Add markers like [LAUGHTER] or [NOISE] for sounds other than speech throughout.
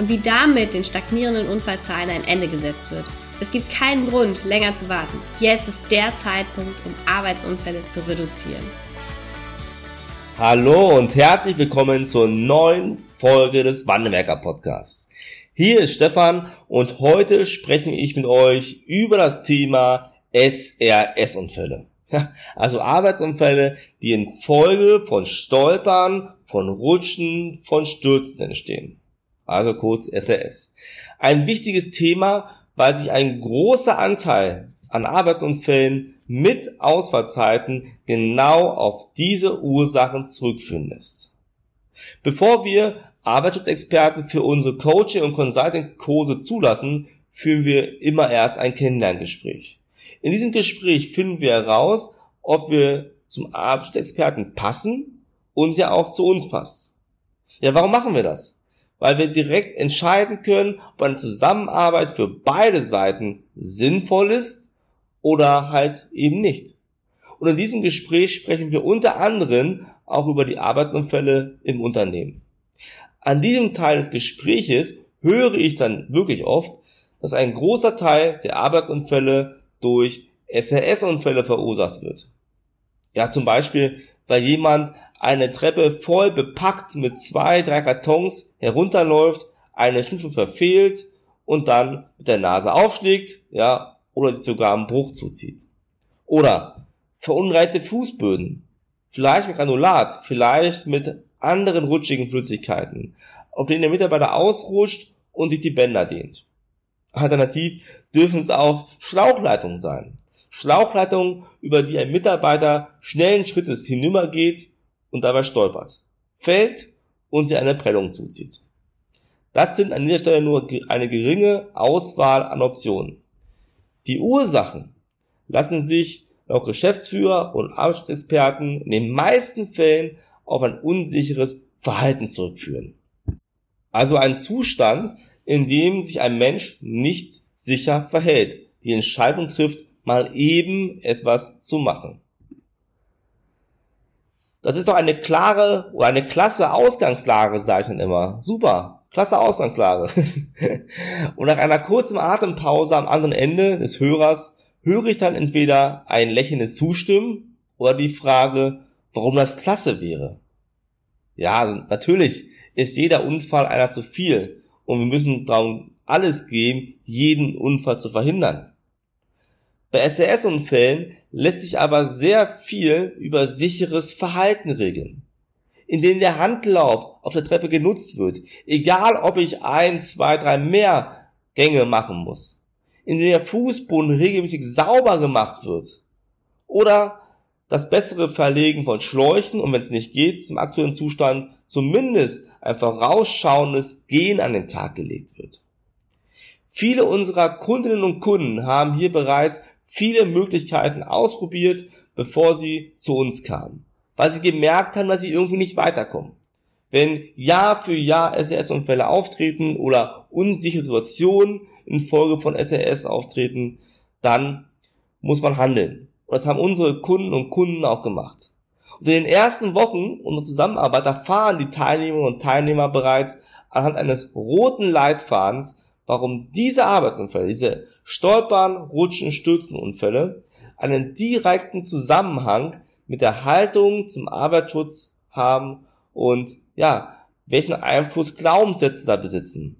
und wie damit den stagnierenden Unfallzahlen ein Ende gesetzt wird. Es gibt keinen Grund, länger zu warten. Jetzt ist der Zeitpunkt, um Arbeitsunfälle zu reduzieren. Hallo und herzlich willkommen zur neuen Folge des Wandelwerker Podcasts. Hier ist Stefan und heute spreche ich mit euch über das Thema SRS-Unfälle. [LAUGHS] Also Arbeitsunfälle, die in Folge von Stolpern, von Rutschen, von Stürzen entstehen also kurz SRS. Ein wichtiges Thema, weil sich ein großer Anteil an Arbeitsunfällen mit Ausfallzeiten genau auf diese Ursachen zurückführen lässt. Bevor wir Arbeitsschutzexperten für unsere Coaching- und Consulting-Kurse zulassen, führen wir immer erst ein Kennenlerngespräch. In diesem Gespräch finden wir heraus, ob wir zum Arbeitsschutzexperten passen und ja auch zu uns passt. Ja, warum machen wir das? Weil wir direkt entscheiden können, ob eine Zusammenarbeit für beide Seiten sinnvoll ist oder halt eben nicht. Und in diesem Gespräch sprechen wir unter anderem auch über die Arbeitsunfälle im Unternehmen. An diesem Teil des Gespräches höre ich dann wirklich oft, dass ein großer Teil der Arbeitsunfälle durch SRS-Unfälle verursacht wird. Ja, zum Beispiel, weil jemand eine Treppe voll bepackt mit zwei, drei Kartons herunterläuft, eine Stufe verfehlt und dann mit der Nase aufschlägt, ja, oder sich sogar einen Bruch zuzieht. Oder verunreinigte Fußböden, vielleicht mit Granulat, vielleicht mit anderen rutschigen Flüssigkeiten, auf denen der Mitarbeiter ausrutscht und sich die Bänder dehnt. Alternativ dürfen es auch Schlauchleitungen sein. Schlauchleitungen, über die ein Mitarbeiter schnellen Schrittes hinübergeht und dabei stolpert, fällt und sich eine Prellung zuzieht. Das sind an dieser Stelle nur eine geringe Auswahl an Optionen. Die Ursachen lassen sich laut Geschäftsführer und Arbeitsschutzexperten in den meisten Fällen auf ein unsicheres Verhalten zurückführen. Also ein Zustand, in dem sich ein Mensch nicht sicher verhält, die Entscheidung trifft, mal eben etwas zu machen. Das ist doch eine klare oder eine klasse Ausgangslage, sage ich dann immer. Super, klasse Ausgangslage. [LAUGHS] und nach einer kurzen Atempause am anderen Ende des Hörers höre ich dann entweder ein lächelndes Zustimmen oder die Frage, warum das klasse wäre. Ja, natürlich ist jeder Unfall einer zu viel und wir müssen darum alles geben, jeden Unfall zu verhindern. Bei SRS-Unfällen lässt sich aber sehr viel über sicheres Verhalten regeln. Indem der Handlauf auf der Treppe genutzt wird, egal ob ich ein, zwei, drei mehr Gänge machen muss. Indem der Fußboden regelmäßig sauber gemacht wird. Oder das bessere Verlegen von Schläuchen und wenn es nicht geht, zum aktuellen Zustand zumindest ein vorausschauendes Gehen an den Tag gelegt wird. Viele unserer Kundinnen und Kunden haben hier bereits viele Möglichkeiten ausprobiert, bevor sie zu uns kamen, weil sie gemerkt haben, dass sie irgendwie nicht weiterkommen. Wenn Jahr für Jahr SRS-Unfälle auftreten oder unsichere Situationen infolge von SRS auftreten, dann muss man handeln. Und das haben unsere Kunden und Kunden auch gemacht. Und in den ersten Wochen unserer Zusammenarbeit erfahren die Teilnehmerinnen und Teilnehmer bereits anhand eines roten Leitfadens, warum diese Arbeitsunfälle, diese Stolpern, Rutschen, Stürzenunfälle einen direkten Zusammenhang mit der Haltung zum Arbeitsschutz haben und ja, welchen Einfluss Glaubenssätze da besitzen.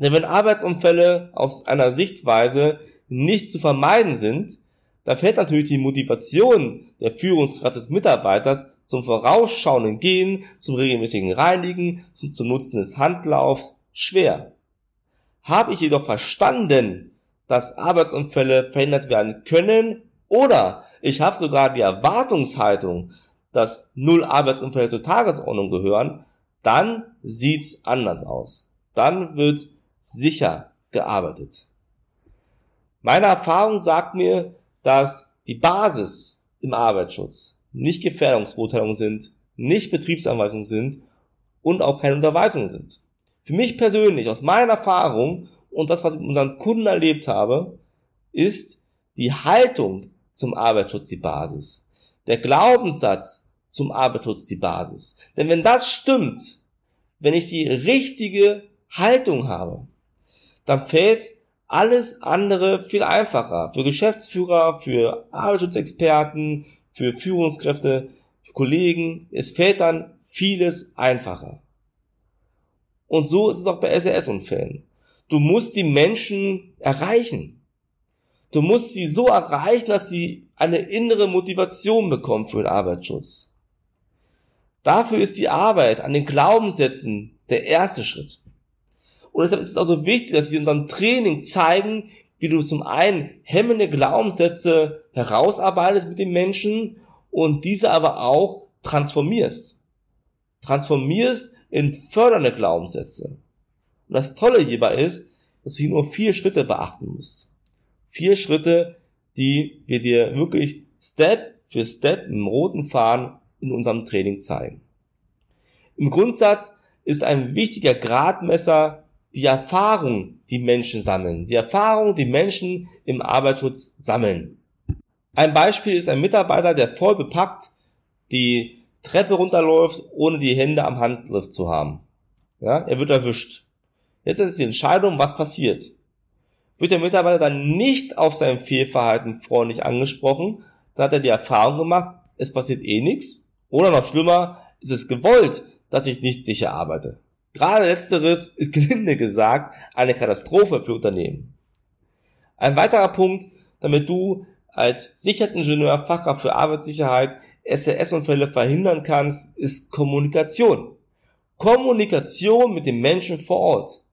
Denn wenn Arbeitsunfälle aus einer Sichtweise nicht zu vermeiden sind, dann fällt natürlich die Motivation der Führungskraft des Mitarbeiters zum vorausschauenden Gehen, zum regelmäßigen Reinigen, zum Nutzen des Handlaufs schwer. Habe ich jedoch verstanden, dass Arbeitsunfälle verhindert werden können oder ich habe sogar die Erwartungshaltung, dass null Arbeitsunfälle zur Tagesordnung gehören, dann sieht's anders aus. dann wird sicher gearbeitet. Meine Erfahrung sagt mir, dass die Basis im Arbeitsschutz nicht Gefährdungsbeurteilungen sind, nicht Betriebsanweisungen sind und auch keine Unterweisungen sind. Für mich persönlich, aus meiner Erfahrung und das, was ich mit unseren Kunden erlebt habe, ist die Haltung zum Arbeitsschutz die Basis. Der Glaubenssatz zum Arbeitsschutz die Basis. Denn wenn das stimmt, wenn ich die richtige Haltung habe, dann fällt alles andere viel einfacher. Für Geschäftsführer, für Arbeitsschutzexperten, für Führungskräfte, für Kollegen. Es fällt dann vieles einfacher. Und so ist es auch bei SRS-Unfällen. Du musst die Menschen erreichen. Du musst sie so erreichen, dass sie eine innere Motivation bekommen für den Arbeitsschutz. Dafür ist die Arbeit an den Glaubenssätzen der erste Schritt. Und deshalb ist es also wichtig, dass wir in unserem Training zeigen, wie du zum einen hemmende Glaubenssätze herausarbeitest mit den Menschen und diese aber auch transformierst. Transformierst in fördernde Glaubenssätze. Und das Tolle hierbei ist, dass du hier nur vier Schritte beachten musst. Vier Schritte, die wir dir wirklich Step für Step im roten Faden in unserem Training zeigen. Im Grundsatz ist ein wichtiger Gradmesser die Erfahrung, die Menschen sammeln. Die Erfahrung, die Menschen im Arbeitsschutz sammeln. Ein Beispiel ist ein Mitarbeiter, der voll bepackt die Treppe runterläuft, ohne die Hände am Handgriff zu haben. Ja, er wird erwischt. Jetzt ist die Entscheidung, was passiert. Wird der Mitarbeiter dann nicht auf sein Fehlverhalten freundlich angesprochen, dann hat er die Erfahrung gemacht, es passiert eh nichts. Oder noch schlimmer, ist es gewollt, dass ich nicht sicher arbeite. Gerade letzteres ist [LAUGHS] gelinde gesagt eine Katastrophe für Unternehmen. Ein weiterer Punkt, damit du als Sicherheitsingenieur, Fachkraft für Arbeitssicherheit SRS-Unfälle verhindern kannst, ist Kommunikation. Kommunikation mit den Menschen vor Ort.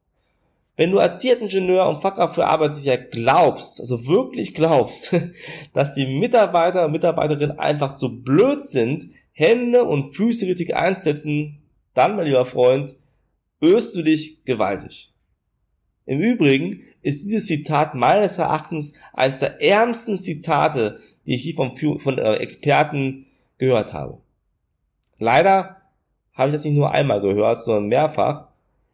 Wenn du als Sicherheitsingenieur und Fachkraft für Arbeitssicherheit glaubst, also wirklich glaubst, [LAUGHS] dass die Mitarbeiter und Mitarbeiterinnen einfach zu blöd sind, Hände und Füße richtig einzusetzen, dann, mein lieber Freund, irrst du dich gewaltig. Im Übrigen ist dieses Zitat meines Erachtens eines der ärmsten Zitate, die ich hier von, von äh, Experten gehört habe. Leider habe ich das nicht nur einmal gehört, sondern mehrfach.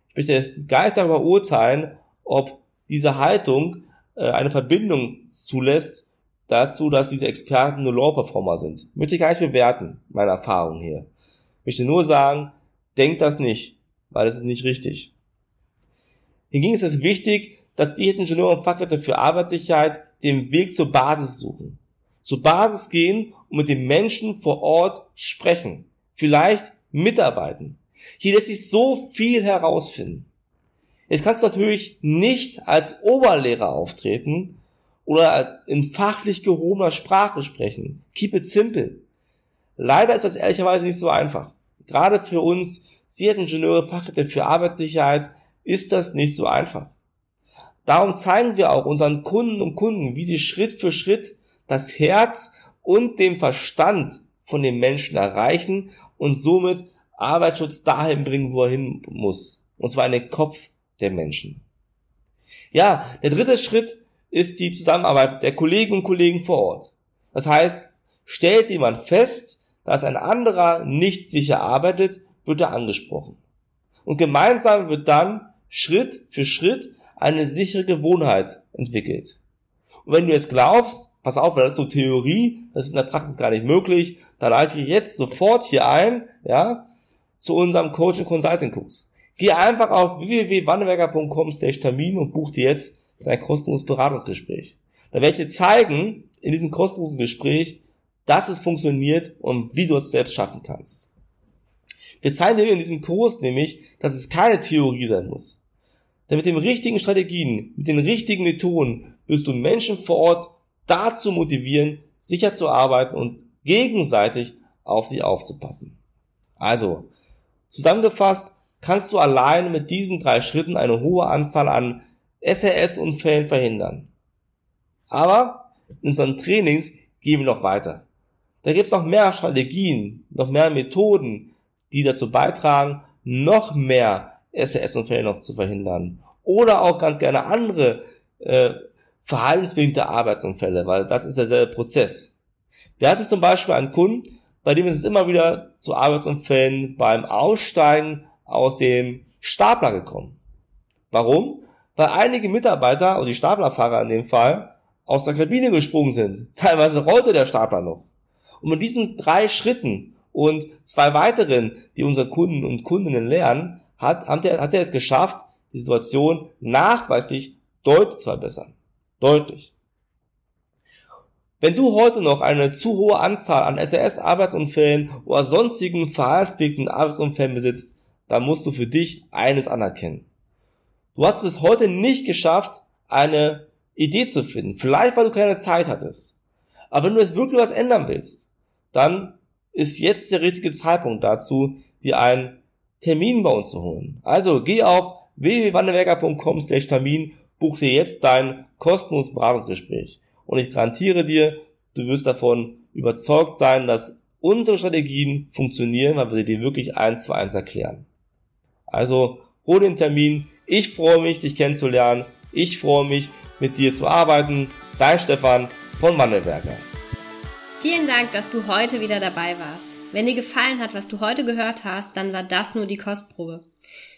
Ich möchte jetzt gar nicht darüber urteilen, ob diese Haltung äh, eine Verbindung zulässt dazu, dass diese Experten nur Low-Performer sind. Möchte ich gar nicht bewerten, meine Erfahrung hier. Ich möchte nur sagen, denkt das nicht weil es ist nicht richtig. Hingegen ist es wichtig, dass die Ingenieure und Fachkräfte für Arbeitssicherheit den Weg zur Basis suchen. Zur Basis gehen und mit den Menschen vor Ort sprechen. Vielleicht mitarbeiten. Hier lässt sich so viel herausfinden. Jetzt kannst du natürlich nicht als Oberlehrer auftreten oder in fachlich gehobener Sprache sprechen. Keep it simple. Leider ist das ehrlicherweise nicht so einfach. Gerade für uns Sicherheitsingenieure, Fachkräfte für Arbeitssicherheit, ist das nicht so einfach. Darum zeigen wir auch unseren Kunden und Kunden, wie sie Schritt für Schritt das Herz und den Verstand von den Menschen erreichen und somit Arbeitsschutz dahin bringen, wo er hin muss. Und zwar in den Kopf der Menschen. Ja, der dritte Schritt ist die Zusammenarbeit der Kollegen und Kollegen vor Ort. Das heißt, stellt jemand fest, dass ein anderer nicht sicher arbeitet, wird er angesprochen. Und gemeinsam wird dann Schritt für Schritt eine sichere Gewohnheit entwickelt. Und wenn du jetzt glaubst, pass auf, das ist nur Theorie, das ist in der Praxis gar nicht möglich, dann leite ich jetzt sofort hier ein, ja, zu unserem Coaching Consulting Kurs. Geh einfach auf www.wannewerker.com/termin und buch dir jetzt dein kostenloses Beratungsgespräch. Da werde ich dir zeigen, in diesem kostenlosen Gespräch, dass es funktioniert und wie du es selbst schaffen kannst. Wir zeigen dir in diesem Kurs nämlich, dass es keine Theorie sein muss. Denn mit den richtigen Strategien, mit den richtigen Methoden wirst du Menschen vor Ort dazu motivieren, sicher zu arbeiten und gegenseitig auf sie aufzupassen. Also, zusammengefasst kannst du allein mit diesen drei Schritten eine hohe Anzahl an SRS-Unfällen verhindern. Aber in unseren Trainings gehen wir noch weiter. Da gibt es noch mehr Strategien, noch mehr Methoden, die dazu beitragen, noch mehr SRS-Unfälle noch zu verhindern. Oder auch ganz gerne andere äh, verhaltensbedingte Arbeitsunfälle, weil das ist derselbe Prozess. Wir hatten zum Beispiel einen Kunden, bei dem ist es immer wieder zu Arbeitsunfällen beim Aussteigen aus dem Stapler gekommen. Warum? Weil einige Mitarbeiter, und die Staplerfahrer in dem Fall, aus der Kabine gesprungen sind. [LAUGHS] Teilweise rollte der Stapler noch. Und mit diesen drei Schritten und zwei weiteren, die unsere Kunden und Kundinnen lernen, hat, hat, er, hat er es geschafft, die Situation nachweislich deutlich zu verbessern. Deutlich. Wenn du heute noch eine zu hohe Anzahl an SRS-Arbeitsunfällen oder sonstigen verhaltensbedingten Arbeitsunfällen besitzt, dann musst du für dich eines anerkennen. Du hast bis heute nicht geschafft, eine Idee zu finden. Vielleicht, weil du keine Zeit hattest. Aber wenn du jetzt wirklich was ändern willst, dann ist jetzt der richtige Zeitpunkt dazu, dir einen Termin bei uns zu holen. Also geh auf www.wandelwerker.com Termin, buch dir jetzt dein kostenloses Beratungsgespräch. Und ich garantiere dir, du wirst davon überzeugt sein, dass unsere Strategien funktionieren, weil wir dir wirklich eins zu eins erklären. Also hol den Termin. Ich freue mich, dich kennenzulernen. Ich freue mich, mit dir zu arbeiten. Dein Stefan von Wandelwerker. Vielen Dank, dass du heute wieder dabei warst. Wenn dir gefallen hat, was du heute gehört hast, dann war das nur die Kostprobe.